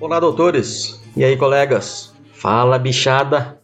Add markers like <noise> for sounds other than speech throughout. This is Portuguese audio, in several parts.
Olá, doutores! E aí, colegas? Fala, bichada!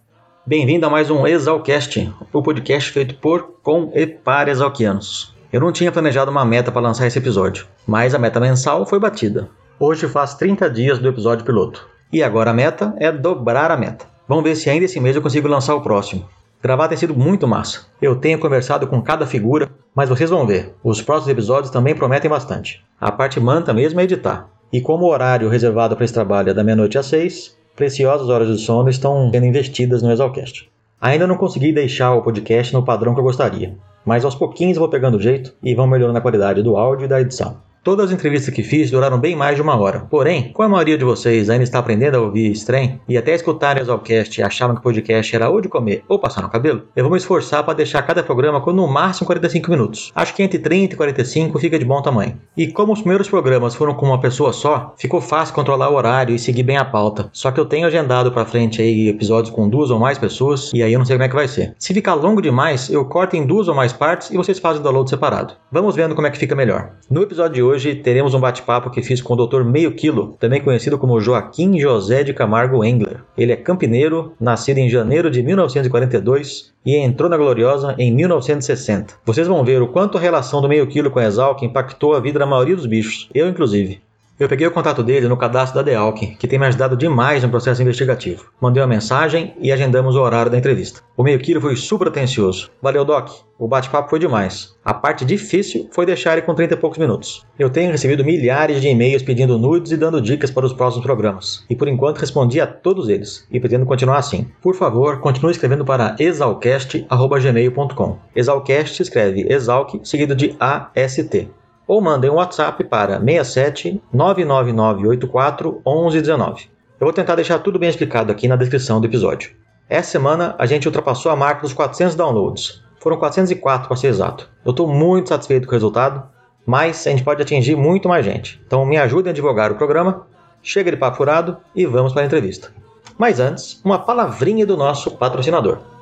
Bem-vindo a mais um Exalcast, o podcast feito por, com e para exalquianos. Eu não tinha planejado uma meta para lançar esse episódio, mas a meta mensal foi batida. Hoje faz 30 dias do episódio piloto. E agora a meta é dobrar a meta. Vamos ver se ainda esse mês eu consigo lançar o próximo. Gravar tem sido muito massa. Eu tenho conversado com cada figura, mas vocês vão ver, os próximos episódios também prometem bastante. A parte manta mesmo é editar. E como o horário reservado para esse trabalho é da meia-noite às seis, preciosas horas de sono estão sendo investidas no Exalcast. Ainda não consegui deixar o podcast no padrão que eu gostaria, mas aos pouquinhos vou pegando jeito e vão melhorando a qualidade do áudio e da edição. Todas as entrevistas que fiz duraram bem mais de uma hora. Porém, como a maioria de vocês ainda está aprendendo a ouvir estranho e até escutarem o Exalcast e achavam que o podcast era ou de comer ou passar no cabelo, eu vou me esforçar para deixar cada programa com no máximo 45 minutos. Acho que entre 30 e 45 fica de bom tamanho. E como os primeiros programas foram com uma pessoa só, ficou fácil controlar o horário e seguir bem a pauta. Só que eu tenho agendado para frente aí episódios com duas ou mais pessoas e aí eu não sei como é que vai ser. Se ficar longo demais, eu corto em duas ou mais partes e vocês fazem o download separado. Vamos vendo como é que fica melhor. No episódio de hoje hoje teremos um bate-papo que fiz com o Dr. Meio Quilo, também conhecido como Joaquim José de Camargo Engler. Ele é campineiro, nascido em janeiro de 1942 e entrou na Gloriosa em 1960. Vocês vão ver o quanto a relação do Meio Quilo com a Exalc impactou a vida da maioria dos bichos, eu inclusive. Eu peguei o contato dele no cadastro da Dealc, que tem me ajudado demais no processo investigativo. Mandei uma mensagem e agendamos o horário da entrevista. O meio quilo foi super atencioso. Valeu, Doc. O bate-papo foi demais. A parte difícil foi deixar ele com 30 e poucos minutos. Eu tenho recebido milhares de e-mails pedindo nudes e dando dicas para os próximos programas. E por enquanto respondi a todos eles. E pretendo continuar assim. Por favor, continue escrevendo para exalcast.gmail.com. Exalcast escreve exalc seguido de AST ou mandem um WhatsApp para 67 99984 1119. Eu vou tentar deixar tudo bem explicado aqui na descrição do episódio. Essa semana a gente ultrapassou a marca dos 400 downloads. Foram 404 para ser exato. Eu estou muito satisfeito com o resultado, mas a gente pode atingir muito mais gente. Então me ajudem a divulgar o programa, chega de papo furado e vamos para a entrevista. Mas antes, uma palavrinha do nosso patrocinador.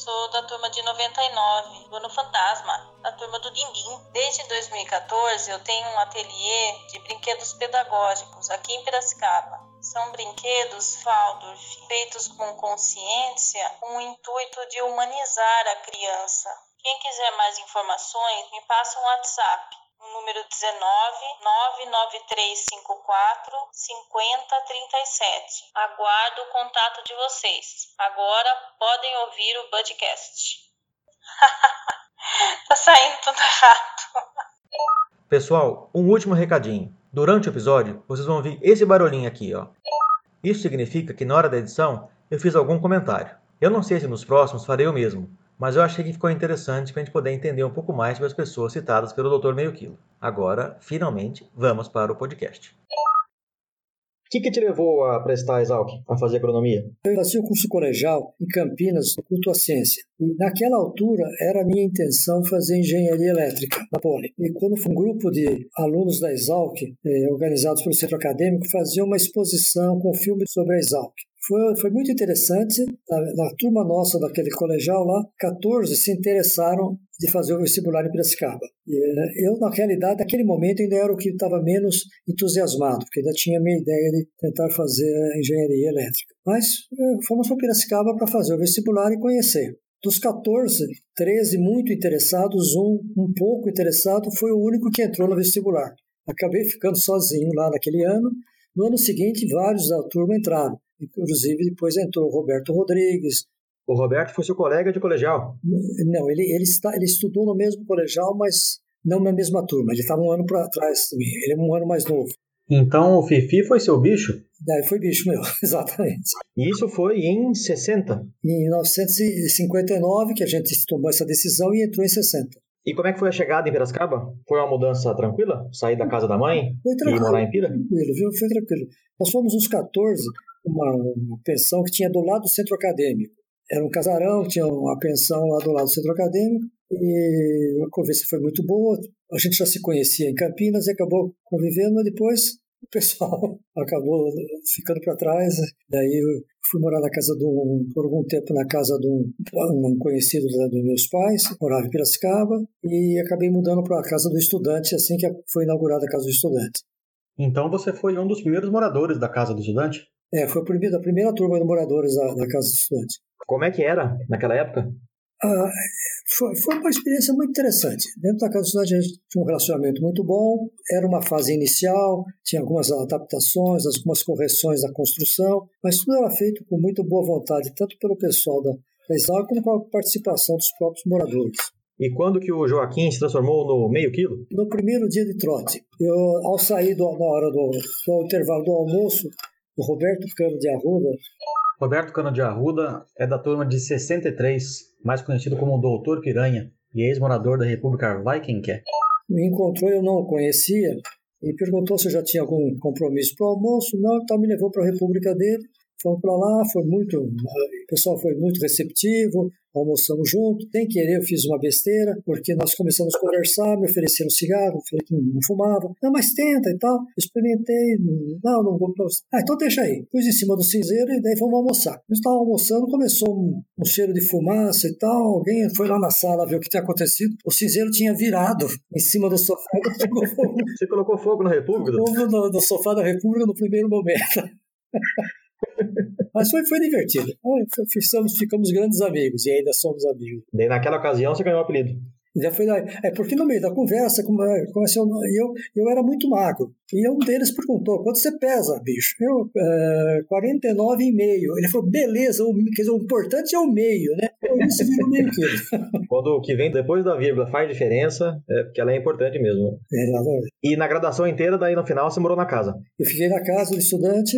Sou da turma de 99, do Ano Fantasma, da turma do Dindim. Desde 2014 eu tenho um ateliê de brinquedos pedagógicos aqui em Piracicaba. São brinquedos Waldorf, feitos com consciência, com o intuito de humanizar a criança. Quem quiser mais informações, me passa um WhatsApp número 19 99354 5037. Aguardo o contato de vocês. Agora podem ouvir o podcast. <laughs> tá saindo tudo errado. Pessoal, um último recadinho. Durante o episódio, vocês vão ouvir esse barulhinho aqui, ó. Isso significa que na hora da edição eu fiz algum comentário. Eu não sei se nos próximos farei o mesmo, mas eu achei que ficou interessante para a gente poder entender um pouco mais sobre as pessoas citadas pelo Dr. Meio Quilo. Agora, finalmente, vamos para o podcast. O que, que, te levou a prestar Exalc, a fazer agronomia? Eu fazia o curso colegial em Campinas, no culto à ciência. E naquela altura era a minha intenção fazer engenharia elétrica na Poli. E quando um grupo de alunos da Exalc, eh, organizados pelo centro acadêmico, fazia uma exposição com filme sobre a Exalc. Foi, foi muito interessante. Na, na, turma nossa daquele colegial lá, 14 se interessaram de fazer o vestibular em Piracicaba. E, eh, eu, naquela idade, naquele momento, ainda era o que estava menos entusiasmado, porque ainda tinha a minha ideia de tentar fazer engenharia elétrica. Mas eh, fomos para Piracicaba para fazer o vestibular e conhecer. Dos 14, 13 muito interessados, um um pouco interessado, foi o único que entrou no vestibular. Acabei ficando sozinho lá naquele ano. No ano seguinte, vários da turma entraram. Inclusive, depois entrou o Roberto Rodrigues. O Roberto foi seu colega de colegial? Não, ele, ele, está, ele estudou no mesmo colegial, mas não na mesma turma. Ele estava um ano para trás também. Ele é um ano mais novo. Então o Fifi foi seu bicho? É, foi bicho meu, <laughs> exatamente. E isso foi em 60? Em 1959 que a gente tomou essa decisão e entrou em 60. E como é que foi a chegada em Piracicaba? Foi uma mudança tranquila? Sair da casa da mãe foi e morar em Pira? Tranquilo, viu? Foi tranquilo. Nós fomos uns 14, uma, uma pensão que tinha do lado do centro acadêmico. Era um casarão, tinha uma pensão lá do lado do centro acadêmico. e a conversa foi muito boa. A gente já se conhecia em Campinas e acabou convivendo, mas depois o pessoal <laughs> acabou ficando para trás. Daí eu fui morar na casa de um, por algum tempo na casa de um, um conhecido dos meus pais, morava em Piracicaba, e acabei mudando para a casa do estudante assim que foi inaugurada a casa do estudante. Então você foi um dos primeiros moradores da casa do estudante? É, foi a primeira, a primeira turma de moradores da, da casa do estudante. Como é que era naquela época? Ah, foi, foi uma experiência muito interessante. Dentro da Casa do Estudante a gente tinha um relacionamento muito bom, era uma fase inicial, tinha algumas adaptações, algumas correções da construção, mas tudo era feito com muita boa vontade, tanto pelo pessoal da, da Exalc como com a participação dos próprios moradores. E quando que o Joaquim se transformou no meio quilo? No primeiro dia de trote. Eu, ao sair do, na hora do, do intervalo do almoço, o Roberto Cano de Arruda Roberto Cano de Arruda é da turma de 63, mais conhecido como Doutor Piranha, e ex-morador da República Viking. Me encontrou, eu não o conhecia, e perguntou se eu já tinha algum compromisso para o almoço. Não, então me levou para a República dele. Fomos para lá, foi muito, o pessoal foi muito receptivo, almoçamos junto. Sem querer, eu fiz uma besteira, porque nós começamos a conversar, me ofereceram cigarro, falei que não fumava. Não, mas tenta e tal. Experimentei, não, não vou. Ah, então deixa aí. Pus em cima do cinzeiro e daí fomos almoçar. Nós estávamos almoçando, começou um, um, cheiro de fumaça e tal. Alguém foi lá na sala ver o que tinha acontecido. O cinzeiro tinha virado em cima do sofá. Você colocou fogo na República? Fogo no, no sofá da República no primeiro momento. <laughs> Mas foi, foi divertido. Ficamos, ficamos grandes amigos e ainda somos amigos. Daí naquela ocasião você ganhou o apelido. Já foi. É porque no meio da conversa, comecei, eu, eu era muito magro. E um deles perguntou: quanto você pesa, bicho? Eu, uh, 49,5. Ele falou: beleza, o, quer dizer, o importante é o meio, né? Por isso vira meio quilo. <laughs> Quando o que vem depois da vírgula faz diferença, é porque ela é importante mesmo. Exatamente. E na graduação inteira, daí no final, você morou na casa? Eu fiquei na casa do estudante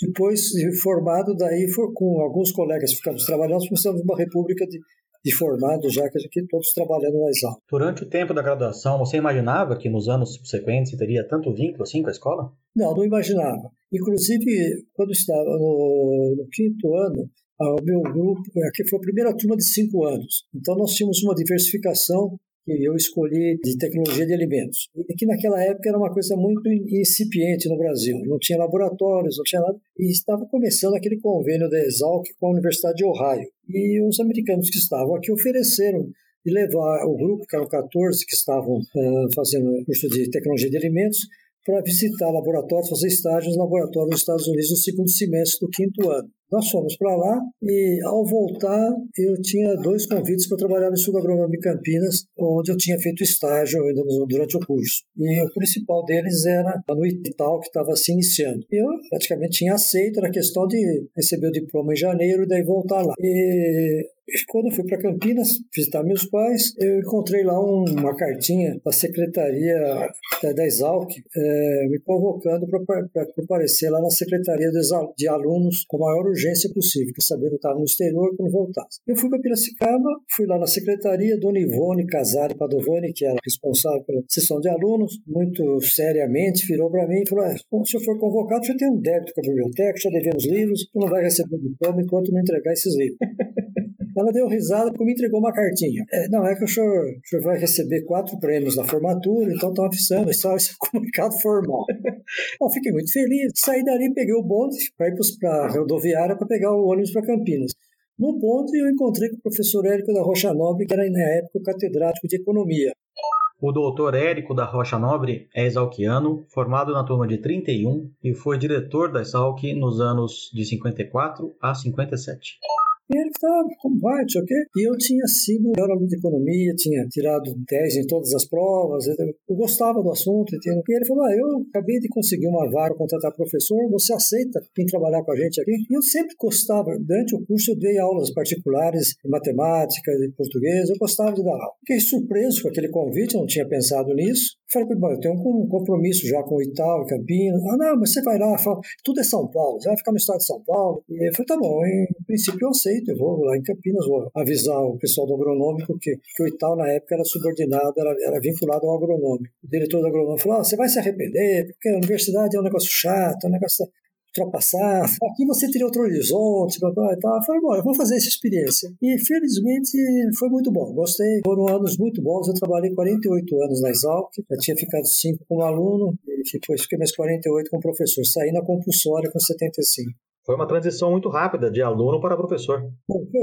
depois, formado, daí for, com alguns colegas ficamos trabalhando, começamos uma república de, de formados, já que aqui todos trabalhando na Exalc. Durante o tempo da graduação, você imaginava que nos anos subsequentes teria tanto vínculo assim com a escola? Não, não imaginava. Inclusive, quando estava no, no quinto ano, o meu grupo, aqui foi a primeira turma de cinco anos. Então, nós tínhamos uma diversificação que eu escolhi de tecnologia de alimentos. E que naquela época era uma coisa muito incipiente no Brasil. Não tinha laboratórios, não tinha nada. E estava começando aquele convênio da Exalc com a Universidade de Ohio. E os americanos que estavam aqui ofereceram de levar o grupo, que eram 14 que estavam uh, fazendo curso de tecnologia de alimentos, para visitar laboratórios, fazer estágios em laboratórios nos Estados Unidos no segundo semestre do quinto ano. Nós fomos para lá e, ao voltar, eu tinha dois convites para trabalhar no Instituto Agronômico Campinas, onde eu tinha feito estágio durante o curso. E o principal deles era no Itaú, que estava se iniciando. Eu praticamente tinha aceito, era questão de receber o diploma em janeiro e daí voltar lá. E quando eu fui para Campinas visitar meus pais, eu encontrei lá uma cartinha da secretaria da, da Exalc é, me convocando para comparecer lá na secretaria de, alunos com a maior urgência possível, que saber que eu estava no exterior quando voltasse. Eu fui para Piracicaba, fui lá na secretaria, Dona Ivone Casari Padovani, que era responsável pela sessão de alunos, muito seriamente virou para mim e falou: Bom, se eu for convocado, já tem um débito com a biblioteca, já devemos livros, não vai receber o diploma enquanto não entregar esses livros. <laughs> Ela deu risada porque me entregou uma cartinha. É, não, é que o senhor, o senhor vai receber quatro prêmios na formatura, então estão avisando, isso é um comunicado formal. Bom, fiquei muito feliz. Saí dali, peguei o bonde para ir para a rodoviária para pegar o ônibus para Campinas. No bonde, eu encontrei com o professor Érico da Rocha Nobre, que era, na época, catedrático de Economia. O doutor Érico da Rocha Nobre é exalquiano, formado na turma de 31 e foi diretor da Exalc nos anos de 54 a 57. E ele estava, como vai, não sei o quê. E eu tinha sido melhor aluno de economia, tinha tirado 10 em todas as provas, eu gostava do assunto. E ele falou: ah, eu acabei de conseguir uma vaga, contratar professor, você aceita vir trabalhar com a gente aqui? E eu sempre gostava, durante o curso eu dei aulas particulares de matemática, de português, eu gostava de dar aula. Fiquei surpreso com aquele convite, eu não tinha pensado nisso. Falei, bom, eu tenho um compromisso já com o Itaú, Campinas. Ah, não, mas você vai lá, fala, tudo é São Paulo, você vai ficar no estado de São Paulo. E eu falei, tá bom, em princípio eu aceito, eu vou lá em Campinas, vou avisar o pessoal do agronômico que, que o Itaú na época era subordinado, era, era vinculado ao agronômico. O diretor do agronômico falou, ah, você vai se arrepender, porque a universidade é um negócio chato, é um negócio... ultrapassar. Aqui você teria outro horizonte, papai, tá. Eu falei, bom, vamos fazer essa experiência. E felizmente foi muito bom. Gostei. Foram anos muito bons. Eu trabalhei 48 anos na Exalc. Eu tinha ficado 5 como aluno e depois fiquei mais 48 como professor. Saí na compulsória com 75. Foi uma transição muito rápida de aluno para professor.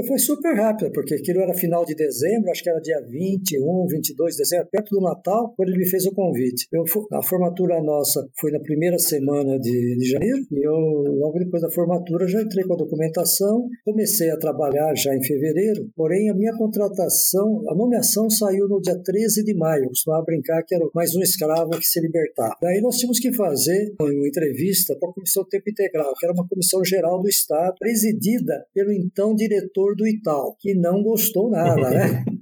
Foi, super rápida, porque aquilo era final de dezembro, acho que era dia 21, 22 de dezembro, perto do Natal, quando ele me fez o convite. Eu, a formatura nossa foi na primeira semana de, de janeiro, e eu, logo depois da formatura, já entrei com a documentação, comecei a trabalhar já em fevereiro, porém a minha contratação, a nomeação saiu no dia 13 de maio, eu costumava brincar que era mais um escravo que se libertava. Daí nós tínhamos que fazer uma entrevista para a Comissão Tempo Integral, que era uma comissão Geral do Estado, presidida pelo então diretor do Itaú, que não gostou nada, né? <laughs>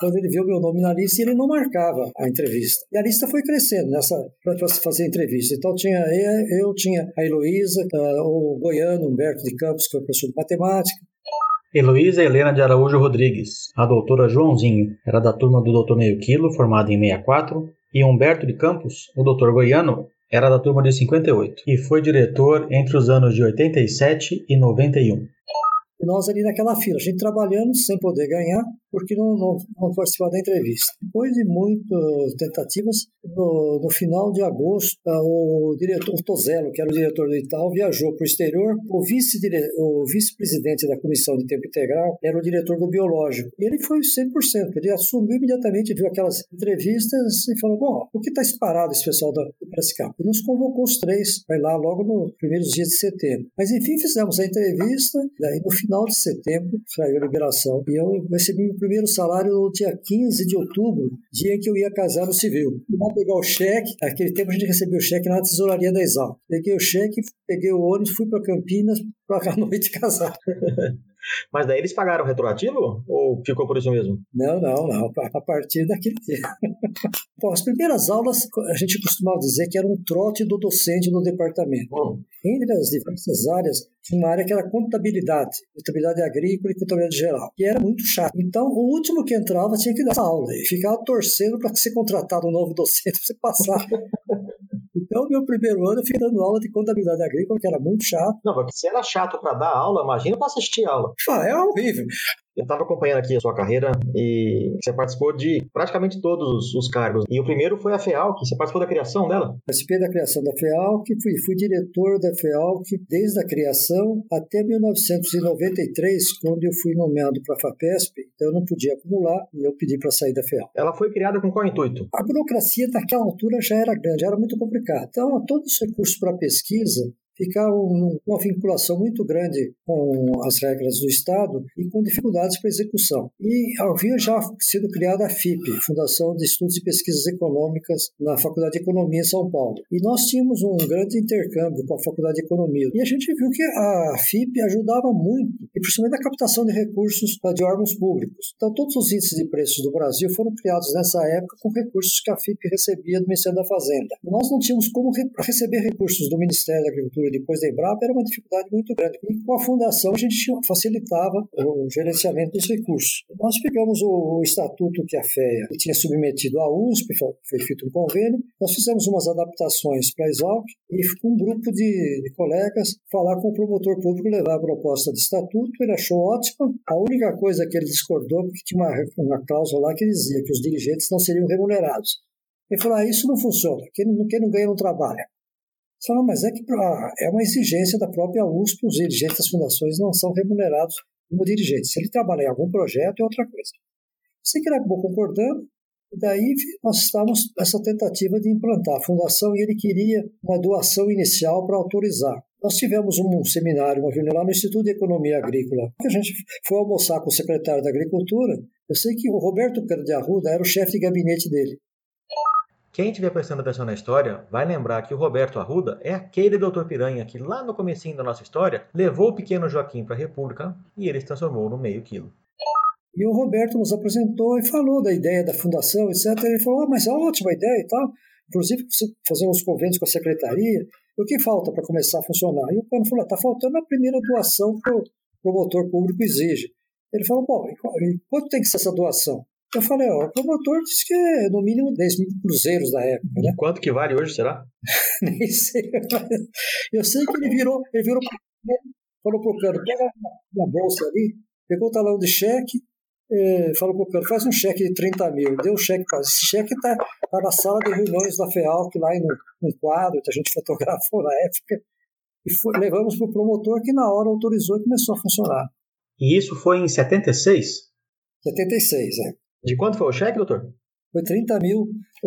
quando ele viu meu nome na lista, ele não marcava a entrevista. E a lista foi crescendo nessa para fazer entrevista. Então tinha eu, tinha a Heloísa, uh, o Goiano, Humberto de Campos, que foi professor de matemática. Heloísa Helena de Araújo Rodrigues, a doutora Joãozinho, era da turma do Dr. Meio Quilo, formado em 64, e Humberto de Campos, o doutor Goiano, era da turma de 58 e foi diretor entre os anos de 87 e 91. E nós ali naquela fila, a gente trabalhando sem poder ganhar, porque não, não, não participar da entrevista. Depois de muitas tentativas, no, no final de agosto, ah, o diretor Tozello, que era o diretor do Itaú, viajou para o exterior. O vice-presidente vice da Comissão de Tempo Integral era o diretor do Biológico. Ele foi 100%. Ele assumiu imediatamente, viu aquelas entrevistas e falou: Bom, o que está disparado esse pessoal da, Piracicaba? E nos convocou os três, vai lá logo nos primeiros dias de setembro. Mas enfim, fizemos a entrevista, daí no final de setembro saiu a liberação. E eu recebi primeiro salário no dia 15 de outubro, dia em que eu ia casar no civil. Fui lá pegar o cheque, naquele tempo a gente recebia o cheque na tesouraria da Exal. Peguei o cheque, peguei o ônibus, fui para Campinas para a <laughs> noite casar. <laughs> Mas daí eles pagaram retroativo ou ficou por isso mesmo? Não, não, não. A partir daquele <laughs> dia. Bom, as primeiras aulas a gente costumava dizer que era um trote do docente do departamento. Entre as diversas áreas, tinha uma área que era contabilidade, contabilidade agrícola e contabilidade geral, e era muito chato. Então, o último que entrava tinha que dar essa aula e ficava torcendo para ser contratado um novo docente <laughs> para você passar. Então, meu primeiro ano eu fiquei dando aula de contabilidade agrícola, que era muito chato. Não, porque se era chato para dar aula, imagina para assistir aula. Ah, é horrível. Eu estava acompanhando aqui a sua carreira e você participou de praticamente todos os cargos. E o primeiro foi a FEALC. Você participou da criação dela? Participei da criação da FEALC, fui, fui diretor da FEALC desde a criação até 1993, quando eu fui nomeado para a FAPESP. Então eu não podia acumular e eu pedi para sair da FEALC. Ela foi criada com qual intuito? A burocracia naquela altura já era grande, era muito complicada. Então, todos os recursos para pesquisa ficar uma vinculação muito grande com as regras do Estado e com dificuldades para execução. E havia já sido criada a FIP, Fundação de Estudos e Pesquisas Econômicas, na Faculdade de Economia em São Paulo. E nós tínhamos um grande intercâmbio com a Faculdade de Economia. E a gente viu que a FIP ajudava muito, e principalmente na captação de recursos de órgãos públicos. Então, todos os índices de preços do Brasil foram criados nessa época com recursos que a FIP recebia do Ministério da Fazenda. Nós não tínhamos como receber recursos do Ministério da Agricultura e depois da Embrapa era uma dificuldade muito grande. E com a fundação a gente facilitava o gerenciamento dos recursos. Nós pegamos o, estatuto que a FEA tinha submetido à USP, foi feito um convênio, nós fizemos umas adaptações para a Exalc e um grupo de, de colegas falar com o promotor público levar a proposta de estatuto, ele achou ótima. A única coisa que ele discordou, porque tinha uma, uma cláusula lá que dizia que os dirigentes não seriam remunerados. Ele falou: ah, isso não funciona, quem quem não ganha não trabalha. Você fala, mas é que é uma exigência da própria USP, os dirigentes das fundações não são remunerados como dirigentes. Se ele trabalhar em algum projeto, é outra coisa. Sei que acabou concordando, e daí nós estávamos nessa tentativa de implantar a fundação e ele queria uma doação inicial para autorizar. Nós tivemos um seminário, uma reunião lá no Instituto de Economia Agrícola. A gente foi almoçar com o secretário da Agricultura. Eu sei que o Roberto de Arruda era o chefe de gabinete dele. Quem estiver prestando atenção na história vai lembrar que o Roberto Arruda é aquele doutor Piranha que lá no comecinho da nossa história levou o pequeno Joaquim para a República e ele se transformou no meio quilo. E o Roberto nos apresentou e falou da ideia da fundação, etc. Ele falou, ah, mas é ótima ideia e tal. Inclusive, fazer uns convênios com a secretaria. O que falta para começar a funcionar? E o Cano falou, está faltando a primeira doação que o promotor público exige. Ele falou, bom, e quanto tem que ser essa doação? Eu falei, ó, o promotor disse que é no mínimo 10 mil cruzeiros da época, né? Quanto que vale hoje, será? <laughs> Nem sei. Eu sei que ele virou, ele virou, falou pro cano, pega uma bolsa ali, pegou o talão de cheque, eh, falou pro cano, faz um cheque de 30 mil. Deu o cheque para Esse cheque tá, tá, na sala de reuniões da FEALC, lá em um quadro que a gente <laughs> fotografou na época, e foi, levamos pro promotor que na hora autorizou e começou a funcionar. E isso foi em 76? 76, é. De quanto foi o cheque, doutor? Foi 30 mil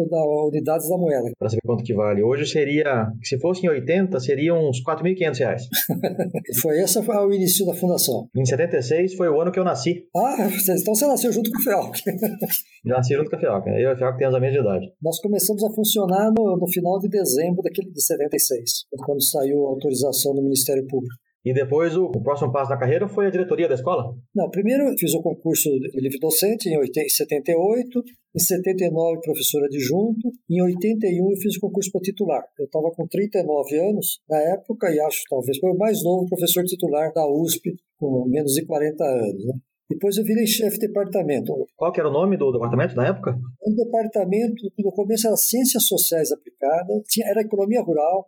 da unidades da moeda. Para saber quanto que vale. Hoje seria, se fosse em 80, seriam uns 4.500 reais. <laughs> foi esse foi o início da fundação. Em 76 foi o ano que eu nasci. Ah, <laughs> então você nasceu junto com o. <laughs> Já nasci junto com a FEALC. Eu e a FEALC temos a mesma idade. Nós começamos a funcionar no, no final de dezembro daquele de 76, quando saiu a autorização do Ministério Público. E depois o, o, próximo passo da carreira foi a diretoria da escola? Não, primeiro fiz o concurso de livre docente em 78, em 79 professor adjunto, em 81 eu fiz o concurso para titular. Eu estava com 39 anos na época e acho talvez foi o mais novo professor titular da USP, com menos de 40 anos. Né? Depois eu virei chefe de departamento. Qual que era o nome do departamento na época? O departamento, no começo era Ciências Sociais Aplicadas, tinha, era Economia Rural,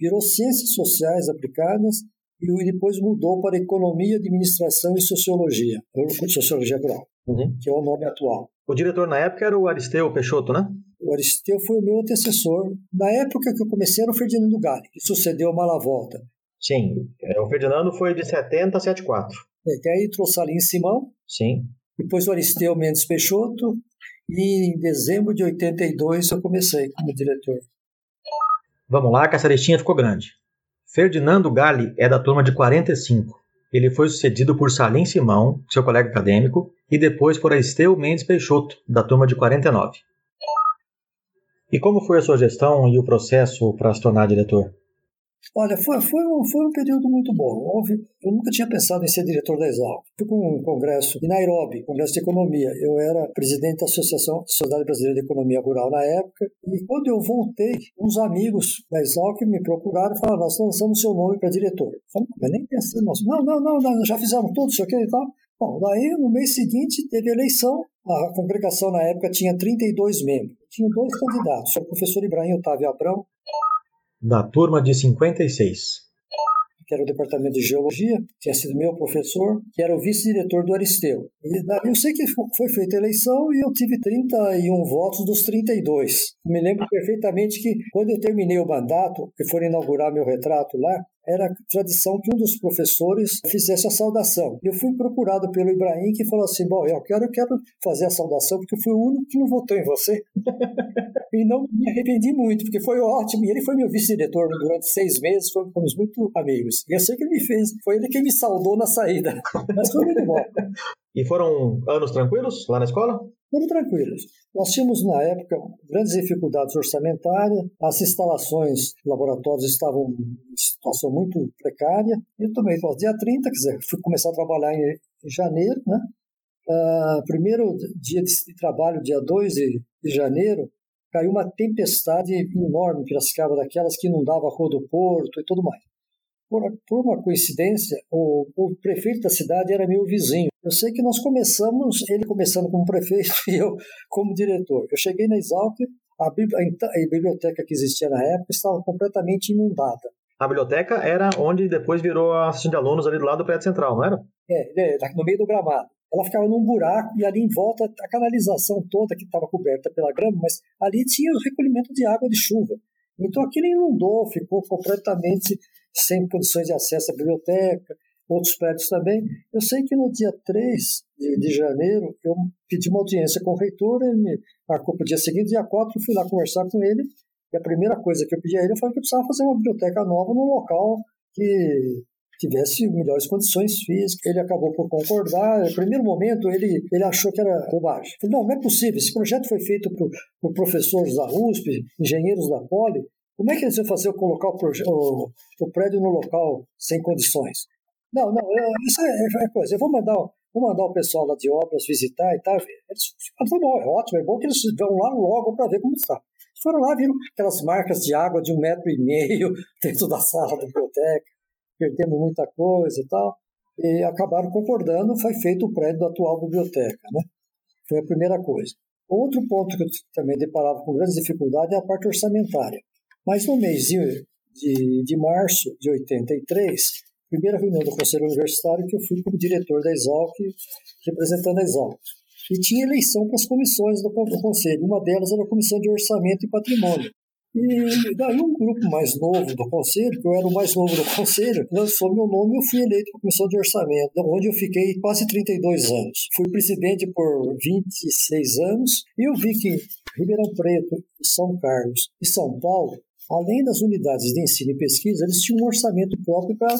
virou Ciências Sociais Aplicadas e depois mudou para Economia, Administração e Sociologia, Sociologia Rural, uhum. que é o nome atual. O diretor na época era o Aristeu Peixoto, né? O Aristeu foi o meu antecessor. Na época que eu comecei era o Ferdinando Galli, que sucedeu o Malavolta. Sim, é, o Ferdinando foi de 70 a 74. É, que aí trouxe Salim Simão. Sim. Depois o Aristeu Mendes Peixoto. E em dezembro de 82 eu comecei como diretor. Vamos lá, que essa listinha ficou grande. Ferdinando Galli é da turma de 45. Ele foi sucedido por Salim Simão, seu colega acadêmico, e depois por Aristeu Mendes Peixoto, da turma de 49. E como foi a sua gestão e o processo para se tornar diretor? Olha, foi, foi, um, foi um período muito bom. Houve, eu nunca tinha pensado em ser diretor da Exalc. Fui com um congresso em Nairobi, congresso de economia. Eu era presidente da Associação Sociedade Brasileira de Economia Rural na época. E quando eu voltei, uns amigos da Exalc me procuraram e falaram: Nós lançamos seu nome para diretor. Eu falei, mas nem pensei, não, não, não, não, já fizemos tudo isso aqui e tal. Bom, daí no mês seguinte teve eleição. A congregação na época tinha 32 membros. Tinha dois candidatos, o professor Ibrahim Otávio Abrão da turma de 56. Que era o departamento de geologia, tinha sido meu professor, que era o vice-diretor do Aristeu. E eu sei que foi feita a eleição e eu tive 31 votos dos 32. Me lembro perfeitamente que quando eu terminei o mandato, que foram inaugurar meu retrato lá, era tradição que um dos professores fizesse a saudação. Eu fui procurado pelo Ibrahim, que falou assim: Bom, eu quero, eu quero fazer a saudação porque eu fui o único que não votou em você. <laughs> e não me arrependi muito, porque foi ótimo. E ele foi meu vice-diretor durante seis meses, fomos muito amigos. E eu sei que ele me fez, foi ele quem me saudou na saída. <laughs> Mas foi muito bom. E foram anos tranquilos lá na escola? Foram tranquilos. Nós tínhamos, na época, grandes dificuldades orçamentárias, as instalações, laboratórios estavam em situação muito precária. Tomei o dia 30, quer dizer, fui começar a trabalhar em, janeiro, né? Uh, primeiro dia de, de, trabalho, dia 2 de, de janeiro, caiu uma tempestade enorme em Piracicaba, daquelas que inundava a rua do Porto e tudo mais. Por, por uma coincidência, o, o, prefeito da cidade era meu vizinho. Eu sei que nós começamos, ele começando como prefeito <laughs> e eu como diretor. Eu cheguei na Exalc, a, a biblioteca que existia na época estava completamente inundada. A biblioteca era onde depois virou a assistência de alunos ali do lado do prédio central, não era? É, é no meio do gramado. Ela ficava num buraco e ali em volta a canalização toda que estava coberta pela grama, mas ali tinha o recolhimento de água de chuva. Então aquilo inundou, ficou completamente sem condições de acesso à biblioteca, outros prédios também. Eu sei que no dia 3 de, de janeiro eu pedi uma audiência com o reitor, ele me marcou para o dia seguinte, dia 4 eu fui lá conversar com ele, e a primeira coisa que eu pedi a ele foi que eu precisava fazer uma biblioteca nova num local que tivesse melhores condições físicas. Ele acabou por concordar. No primeiro momento, ele, ele achou que era bobagem. Falei, não, não é possível. Esse projeto foi feito por, por professores da USP, engenheiros da Poli. Como é que eles vão fazer eu colocar o, o, o prédio no local sem condições? Não, não, eu, isso é, é, coisa. Eu vou mandar, vou mandar o pessoal lá de obras visitar e tal. Eles falaram, bom, é ótimo, é bom que eles vão lá logo para ver como está. Eles foram lá, viram aquelas marcas de água de um metro e meio <laughs> dentro da sala da biblioteca perdemos muita coisa e tal, e acabaram concordando, foi feito o prédio da atual biblioteca, né? Foi a primeira coisa. Outro ponto que eu também deparava com grandes dificuldades é a parte orçamentária. Mas no mês de, de, de março de 83, primeira reunião do Conselho Universitário, que eu fui como diretor da Exalc, representando a Exalc. E tinha eleição para as comissões do, do Conselho. Uma delas era a Comissão de Orçamento e Patrimônio. E daí um grupo mais novo do conselho, que eu era o mais novo do conselho, lançou meu nome e eu fui eleito para a comissão de orçamento, onde eu fiquei quase 32 anos. Fui presidente por 26 anos e eu vi que Ribeirão Preto, São Carlos e São Paulo, além das unidades de ensino e pesquisa, eles tinham um orçamento próprio para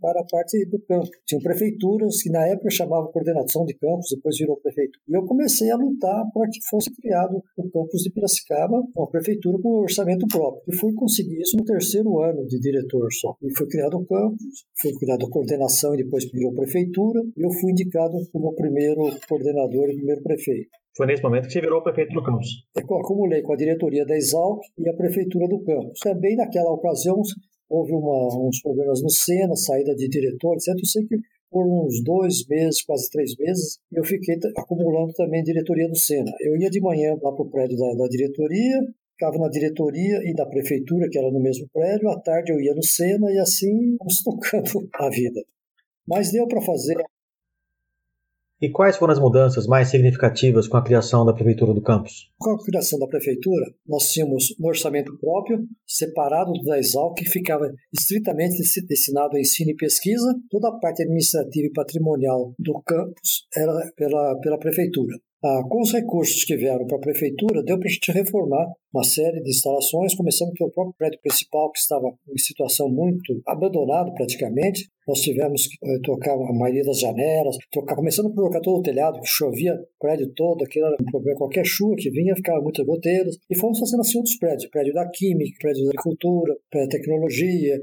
para a parte do campo. Tinham prefeituras que na época chamavam coordenação de campos, depois virou prefeito. E eu comecei a lutar para que fosse criado o campus de Piracicaba, uma prefeitura com um orçamento próprio. E fui conseguir isso no terceiro ano de diretor só. E foi criado o campus, foi criado a coordenação e depois virou prefeitura. E eu fui indicado como primeiro coordenador e primeiro prefeito. Foi nesse momento que você virou prefeito do campus. Eu acumulei com a diretoria da Exalc e a prefeitura do campus. Também naquela ocasião houve uma, uns problemas no Sena, saída de diretor, etc. Eu sei que por uns dois meses, quase três meses, eu fiquei acumulando também diretoria do Sena. Eu ia de manhã lá para o prédio da, da diretoria, ficava na diretoria e na prefeitura, que era no mesmo prédio, à tarde eu ia no Sena e assim <laughs> vamos tocando a vida. Mas deu para fazer e quais foram as mudanças mais significativas com a criação da Prefeitura do Campus? Com a criação da Prefeitura, nós tínhamos um orçamento próprio, separado da Exalc, que ficava estritamente destinado a ensino e pesquisa. Toda a parte administrativa e patrimonial do campus era pela, pela Prefeitura. Ah, com os recursos que vieram para a prefeitura, deu para a gente reformar uma série de instalações, começando pelo próprio prédio principal, que estava em situação muito abandonado praticamente, nós tivemos que eh, trocar a maioria das janelas, trocar, começando por trocar todo o telhado, que chovia o prédio todo, aquilo era um problema. Qualquer chuva que vinha, ficava muitas goteiras. E fomos fazendo assim outros prédios: prédio da Química, prédio da Agricultura, prédio da Tecnologia,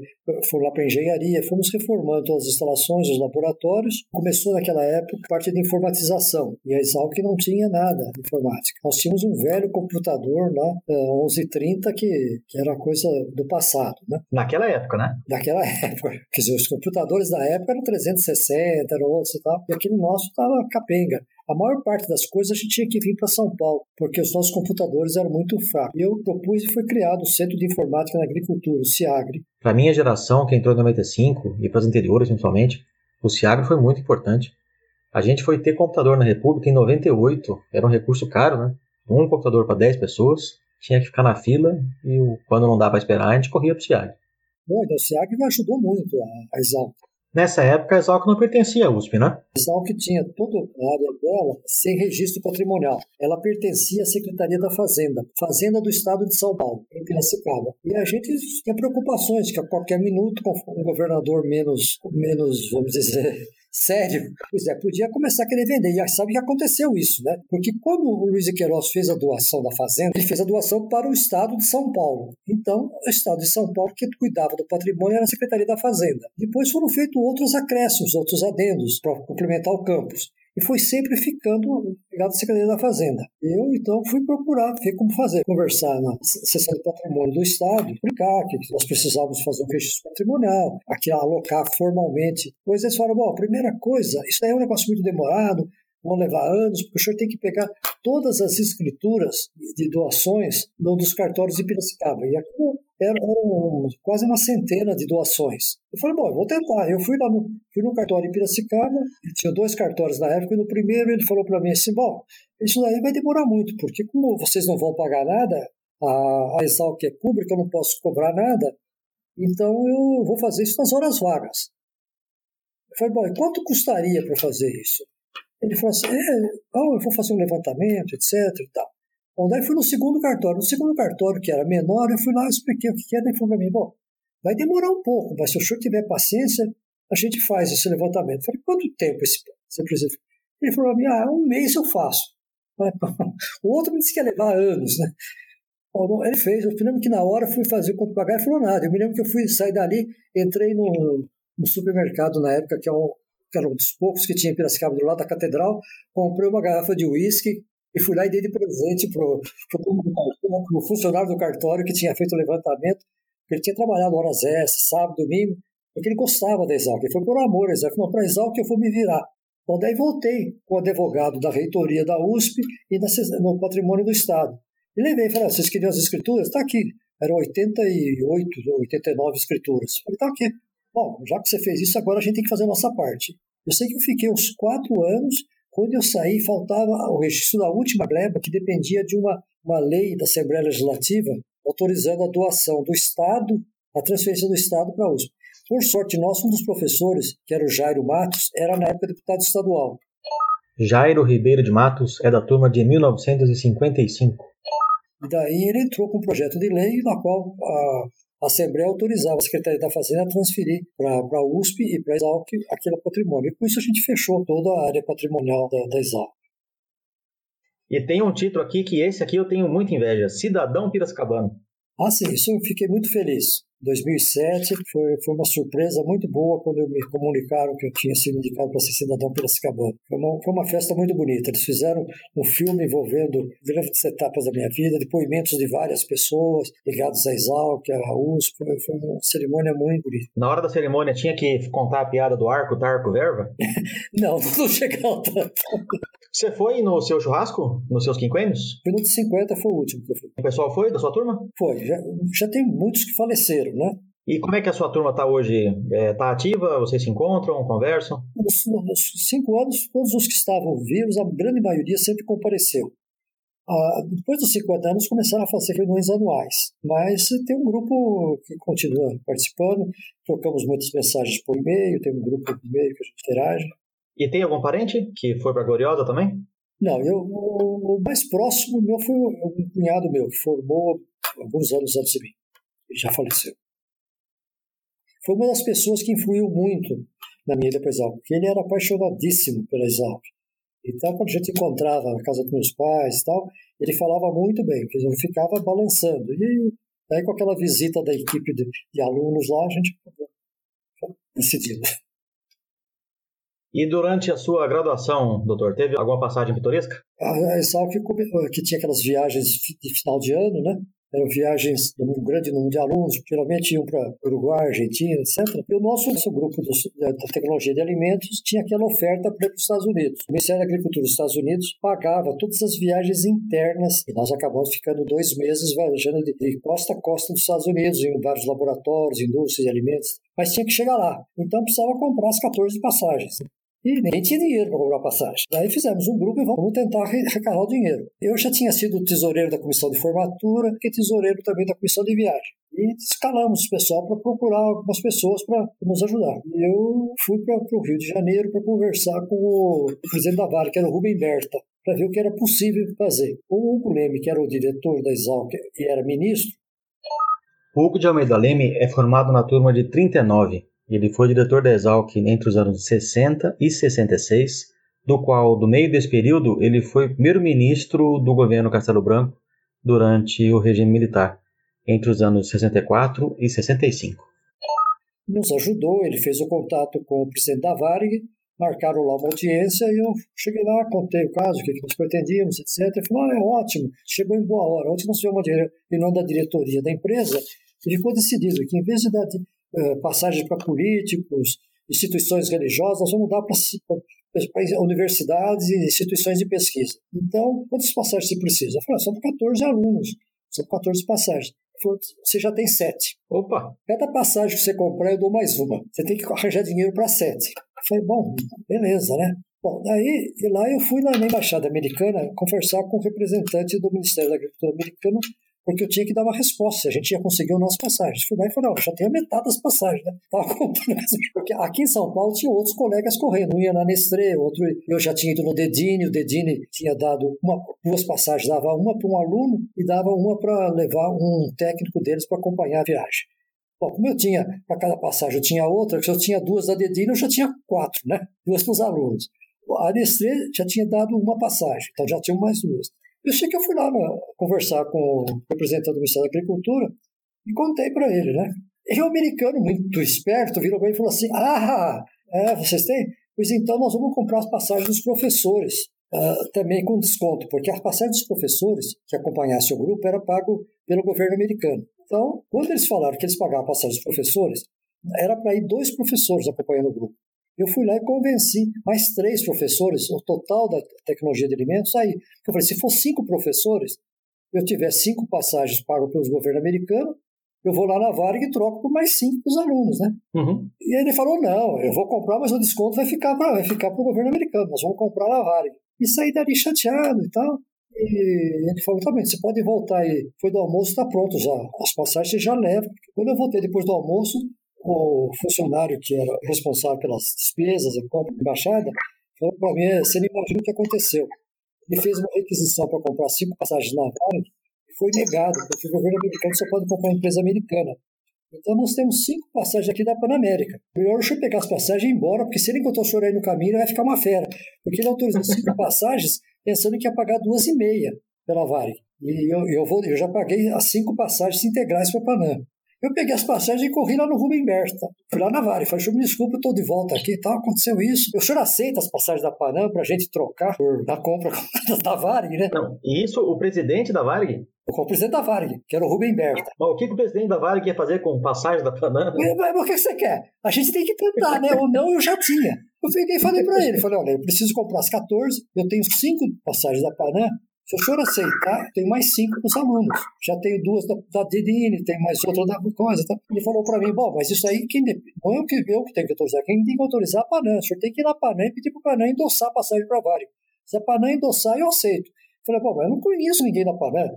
fomos lá para Engenharia, fomos reformando todas as instalações, os laboratórios. Começou naquela época a parte de informatização, e a Exalc não tinha nada de informática. Nós tínhamos um velho computador lá, 1130, eh, que, que era coisa do passado. Né? Naquela época, né? Naquela <laughs> época. Quer dizer, os computadores da época eram 360, eram outros e tal, e aquele nosso estava capenga. A maior parte das coisas a gente tinha que vir para São Paulo, porque os nossos computadores eram muito fracos. Eu propus e foi criado o Centro de Informática na Agricultura, o CIAGRE. Para a minha geração, que entrou em 95, e para os interiores principalmente, o CIAGRE foi muito importante. A gente foi ter computador na República em 98, era um recurso caro, né? Um computador para 10 pessoas, tinha que ficar na fila e quando não dá para esperar, a gente corria para o CIAGRE. Bom, então o me ajudou muito a, a Exalc. Nessa época, a Exalc não pertencia à USP, né? A Exalc tinha toda a área dela sem registro patrimonial. Ela pertencia à Secretaria da Fazenda, Fazenda do Estado de São Paulo, em Piracicaba. E a gente tinha preocupações que a qualquer minuto, com um governador menos, menos vamos dizer, Sério? Pois é, podia começar a querer vender. E sabe que aconteceu isso, né? Porque quando o Luiz Queiroz fez a doação da fazenda, ele fez a doação para o estado de São Paulo. Então, o estado de São Paulo, que cuidava do patrimônio, era a Secretaria da Fazenda. Depois foram feitos outros acréscimos, outros adendos para complementar o campus e foi sempre ficando ligado à Secretaria da Fazenda. Eu, então, fui procurar ver como fazer, conversar na sessão de patrimônio do Estado, explicar que nós precisávamos fazer um registro patrimonial, aqui alocar formalmente. Pois eles falaram, bom, primeira coisa, isso é um negócio muito demorado, vão levar anos, porque o senhor tem que pegar todas as escrituras de doações dos cartórios de Piracicaba. E aqui eram quase uma centena de doações. Eu falei, bom, eu vou tentar. Eu fui lá no, fui no cartório em Piracicaba, tinha dois cartórios na época, e no primeiro ele falou para mim assim, bom, isso daí vai demorar muito, porque como vocês não vão pagar nada, a, a Exalc é pública, eu não posso cobrar nada, então eu vou fazer isso nas horas vagas. Eu falei, bom, e quanto custaria para fazer isso? Ele falou assim, é, eu vou fazer um levantamento, etc e tal. Bom, daí fui no segundo cartório. No segundo cartório, que era menor, eu fui lá e expliquei o que era. Ele falou para mim, bom, vai demorar um pouco, mas se o senhor tiver paciência, a gente faz esse levantamento. Eu falei, quanto tempo esse, você precisa? Ele falou para mim, ah, um mês eu faço. <laughs> O outro me disse que ia levar anos, né? Ele fez, eu me lembro que na hora fui fazer o conto pagar, ele falou nada. Eu me lembro que eu fui sair dali, entrei no, no supermercado na época, que é um, que era um dos poucos que tinha em Piracicaba do lado da catedral, comprei uma garrafa de uísque e fui lá e dei de presente para o funcionário do cartório que tinha feito o levantamento, ele tinha trabalhado horas extras, sábado, domingo, porque ele gostava da Exalc. Ele foi por amor, Exalc. Não, para Exalc eu vou me virar. Bom, daí voltei com o advogado da reitoria da USP e da, no patrimônio do Estado. E levei e falei, ah, vocês queriam as escrituras? Está aqui. Eram 88, 89 escrituras. Falei, está aqui. Bom, já que você fez isso, agora a gente tem que fazer a nossa parte. Eu sei que eu fiquei uns quatro anos. Quando eu saí, faltava o registro da última gleba, que dependia de uma, uma lei da Assembleia Legislativa autorizando a doação do Estado, a transferência do Estado para a USP. Por sorte nossa, um dos professores, que era o Jairo Matos, era na época deputado estadual. Jairo Ribeiro de Matos é da turma de 1955. E daí ele entrou com um projeto de lei na qual a Assembleia autorizava a Secretaria da Fazenda a transferir para a USP e para a Exalc aquele patrimônio. E com isso a gente fechou toda a área patrimonial da, da Exalc. E tem um título aqui que esse aqui eu tenho muita inveja: Cidadão Piracicabano. Ah, sim, isso eu fiquei muito feliz. 2007 foi, foi uma surpresa muito boa quando me comunicaram que eu tinha sido indicado para ser cidadão Piracicabana. Foi uma, foi uma festa muito bonita. Eles fizeram um filme envolvendo grandes etapas da minha vida, depoimentos de várias pessoas ligadas à Exalc, à USP. Foi, foi uma cerimônia muito bonita. Na hora da cerimônia tinha que contar a piada do arco, tarco, verva? <laughs> não, não chegou tanto. Você foi no seu churrasco? Nos seus quinquênios? Minuto 50 foi o último que eu fui. O pessoal foi da sua turma? Foi. Já, já tem muitos que faleceram, né? E como é que a sua turma está hoje? Está é, tá ativa? Vocês se encontram, conversam? Nos, nos, cinco anos, todos os que estavam vivos, a grande maioria sempre compareceu. Ah, depois dos 50 anos, começaram a fazer reuniões anuais. Mas tem um grupo que continua participando, trocamos muitas mensagens por e-mail, tem um grupo por e-mail que a gente interage. E tem algum parente que foi para Gloriosa também? Não, eu, o, o mais próximo meu foi um cunhado meu, que formou alguns anos antes de mim. Ele já faleceu. Foi uma das pessoas que influiu muito na minha ida para Exalc, porque ele era apaixonadíssimo pela Exalc. Então, quando a gente encontrava na casa dos meus pais e tal, ele falava muito bem, dizer, eu ficava balançando. E aí, com aquela visita da equipe de, de alunos lá, a gente decidiu. E durante a sua graduação, doutor, teve alguma passagem pitoresca? A Exalc que tinha aquelas viagens de final de ano, né? Eram viagens de um grande número de alunos, geralmente iam para Uruguai, Argentina, etc. E o nosso, nosso grupo da, tecnologia de alimentos tinha aquela oferta para os Estados Unidos. O Ministério da Agricultura dos Estados Unidos pagava todas as viagens internas e nós acabamos ficando dois meses viajando de, de costa a costa dos Estados Unidos, em vários laboratórios, indústrias de alimentos. Mas tinha que chegar lá. Então precisava comprar as 14 passagens e nem tinha dinheiro para comprar passagem. Daí fizemos um grupo e vamos tentar arrecadar o dinheiro. Eu já tinha sido tesoureiro da comissão de formatura e tesoureiro também da comissão de viagem. E escalamos o pessoal para procurar algumas pessoas para nos ajudar. Eu fui para o Rio de Janeiro para conversar com o, o presidente da Vale, que era o Rubem Berta, para ver o que era possível fazer. O Hugo Leme, que era o diretor da Exalc e era ministro. O Hugo de Almeida Leme é formado na turma de 39 ele foi diretor da Exalc entre os anos 60 e 66, do qual, do meio desse período, ele foi primeiro-ministro do governo Castelo Branco durante o regime militar, entre os anos 64 e 65. Nos ajudou, ele fez o contato com o presidente da Varig, marcaram lá uma audiência e eu cheguei lá, contei o caso, o que nós pretendíamos, etc. Ele falou, ah, é ótimo, chegou em boa hora. Ontem nós tivemos uma reunião da diretoria da empresa e ficou decidido que em vez de dar passagens para políticos, instituições religiosas, nós vamos dar para universidades e instituições de pesquisa. Então, quantas passagens você precisa? Eu falei, ah, são 14 alunos, são 14 passagens. Falei, você já tem sete. Opa! Cada passagem que você comprar, eu dou mais uma. Você tem que arranjar dinheiro para sete. Eu falei, bom, beleza, né? Bom, daí lá eu fui na embaixada americana conversar com o representante do Ministério da Agricultura americano porque eu tinha que dar uma resposta, a gente ia conseguir o nosso passagem. Fui lá e falei, não, já tenho a metade das passagens, né? Tava <laughs> porque aqui em São Paulo tinha outros colegas correndo, um ia na Nestlé, outro, eu já tinha ido no Dedini, o Dedini tinha dado uma, duas passagens, dava uma para um aluno e dava uma para levar um técnico deles para acompanhar a viagem. Bom, como eu tinha, para cada passagem eu tinha outra, se eu tinha duas da Dedini, eu já tinha quatro, né? Duas para os alunos. A Nestlé já tinha dado uma passagem, então já tinha mais duas. Eu sei que eu fui lá né, conversar com o representante do Ministério da Agricultura e contei para ele, né? E o americano, muito esperto, virou mim e falou assim: Ah, é, vocês têm? Pois então nós vamos comprar as passagens dos professores, uh, também com desconto, porque a passagem dos professores que acompanhasse o grupo era pago pelo governo americano. Então, quando eles falaram que eles pagavam a passagem dos professores, era para ir dois professores acompanhando o grupo. Eu fui lá e convenci mais três professores, o total da tecnologia de alimentos, aí. Eu falei, se for cinco professores, eu tiver cinco passagens pagas pelos governos americanos, eu vou lá na Varig e troco por mais cinco para os alunos, né? Uhum. E ele falou, não, eu vou comprar, mas o desconto vai ficar para o governo americano, nós vamos comprar na Varig. E saí dali chateado e tal. E ele falou, tá bem, você pode voltar aí. Foi do almoço, está pronto já. As passagens já leva. Quando eu voltei depois do almoço, o funcionário que era responsável pelas despesas, a compra da embaixada, falou para mim, você não imagina o que aconteceu. Ele fez uma requisição para comprar cinco passagens na Varig e foi negado, porque o governo americano só pode comprar empresa americana. Então nós temos cinco passagens aqui da Panamérica. Melhor eu pegar as passagens e ir embora, porque se ele encontrar o senhor aí no caminho, ele vai ficar uma fera. Porque ele autorizou cinco <laughs> passagens pensando que ia pagar duas e meia pela Varig. E eu, eu, vou, eu já paguei as cinco passagens integrais para Panam. Eu peguei as passagens e corri lá no Rubem Berta. Fui lá na Varig, falei, me desculpa, eu estou de volta aqui e tal, aconteceu isso. O senhor aceita as passagens da Panam para a gente trocar por, da compra <laughs> da Varig, né? Não, e isso o presidente da Varig? Com o presidente da Varig, que era o Rubem Berta. Mas o que, que o presidente da Varig ia fazer com passagem da Panam? Mas, mas o que você quer? A gente tem que tentar, né? Ou não, eu já tinha. Eu peguei e falei para ele, falei, olha, eu preciso comprar as 14, eu tenho cinco passagens da Panam, se o senhor aceitar, tem mais cinco para os alunos. Já tenho duas da, da Didine, tem mais outra da coisa. Tá? Ele falou para mim, bom, mas isso aí quem, não é eu que, eu que tenho que autorizar, quem tem que autorizar é a Panam. O senhor tem que ir na Panam e pedir para a Panam endossar a passagem para Varig. Se a Panam endossar, eu aceito. Eu falei, bom, mas eu não conheço ninguém da Panam.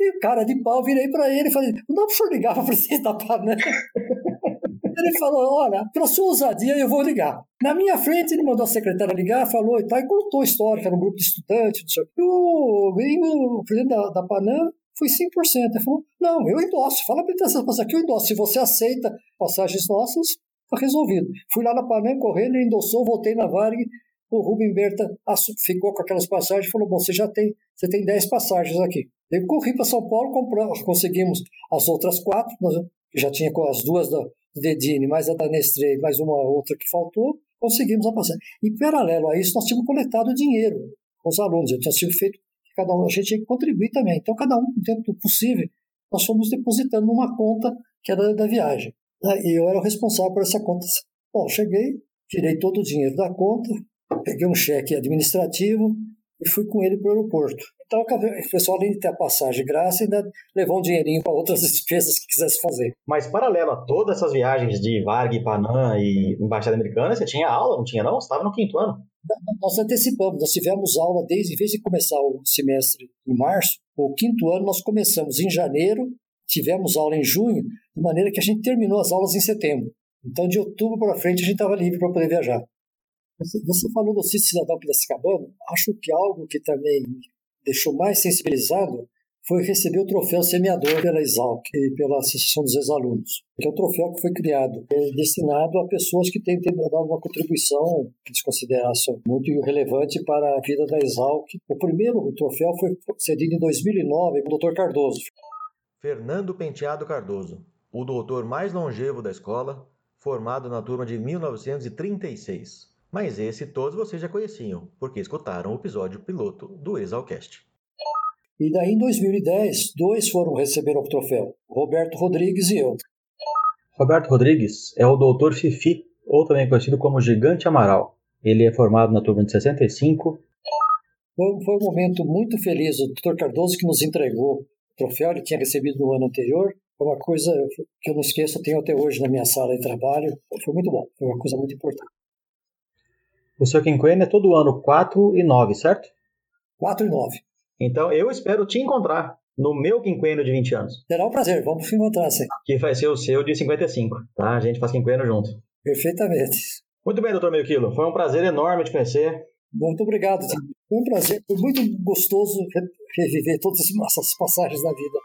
E o cara de pau, virei para ele e falei, não dá para o senhor ligar para o presidente da Panam? <laughs> Ele falou: Olha, pela sua ousadia eu vou ligar. Na minha frente, ele mandou a secretária ligar, falou e tal, e contou a história, que era um grupo de estudantes, não sei o que. O, presidente da, da Panam foi 100%. Ele falou: Não, eu endosso, fala para essas passagem aqui, eu endosso. Se você aceita passagens nossas, está resolvido. Fui lá na Panam correndo, ele endossou, voltei na Varig. O Rubem Berta ficou com aquelas passagens e falou: Bom, você já tem, você tem 10 passagens aqui. Eu corri para São Paulo, compramos, conseguimos as outras quatro, nós já tinha as duas da, Dedini, mais a da Nestlé, mais uma outra que faltou, conseguimos a passagem. E, paralelo a isso, nós tínhamos coletado dinheiro com os alunos. Nós tínhamos feito, cada um, a gente tinha que contribuir também. Então, cada um, tempo do possível, nós fomos depositando numa conta que era da viagem. Né? E eu era o responsável por essa conta. Bom, cheguei, tirei todo o dinheiro da conta, peguei um cheque administrativo e fui com ele para o aeroporto. Então, o pessoal, além de ter a passagem graça, ainda levou um dinheirinho para outras <laughs> despesas que quisesse fazer. Mas, paralelo a todas essas viagens de Varg, Panam e Embaixada Americana, você tinha aula, não tinha não? Você estava no quinto ano? Nós antecipamos, nós tivemos aula desde, em vez de começar o semestre em março, o quinto ano nós começamos em janeiro, tivemos aula em junho, de maneira que a gente terminou as aulas em setembro. Então, de outubro para frente, a gente estava livre para poder viajar. Você falou do Cício Cidadão Piracicabana, acho que algo que também deixou mais sensibilizado foi receber o troféu semeador pela Exalc e pela Associação dos Ex-Alunos, que é um troféu que foi criado, é destinado a pessoas que têm dado uma contribuição que eles considerassem muito relevante para a vida da Exalc. O primeiro troféu foi cedido em 2009 pelo Dr. Cardoso. Fernando Penteado Cardoso, o doutor mais longevo da escola, formado na turma de 1936. Mas esse todos vocês já conheciam, porque escutaram o episódio piloto do Exalcast. E daí em 2010, dois foram receber o troféu, Roberto Rodrigues e eu. Roberto Rodrigues é o doutor Fifi, ou também conhecido como Gigante Amaral. Ele é formado na turma de 65. Foi, foi um momento muito feliz. O doutor Cardoso que nos entregou o troféu, ele tinha recebido no ano anterior. Foi uma coisa que eu não esqueço, eu tenho até hoje na minha sala de trabalho. Foi muito bom, foi uma coisa muito importante. O seu quinquênio é todo ano 4 e 9, certo? 4 e 9. Então eu espero te encontrar no meu quinquênio de 20 anos. Será um prazer, vamos se encontrar, sim. Que vai ser o seu de 55, tá? A gente faz quinquênio junto. Perfeitamente. Muito bem, doutor Meio Quilo. Foi um prazer enorme te conhecer. Muito obrigado. Foi um prazer. Foi muito gostoso reviver todas essas passagens da vida.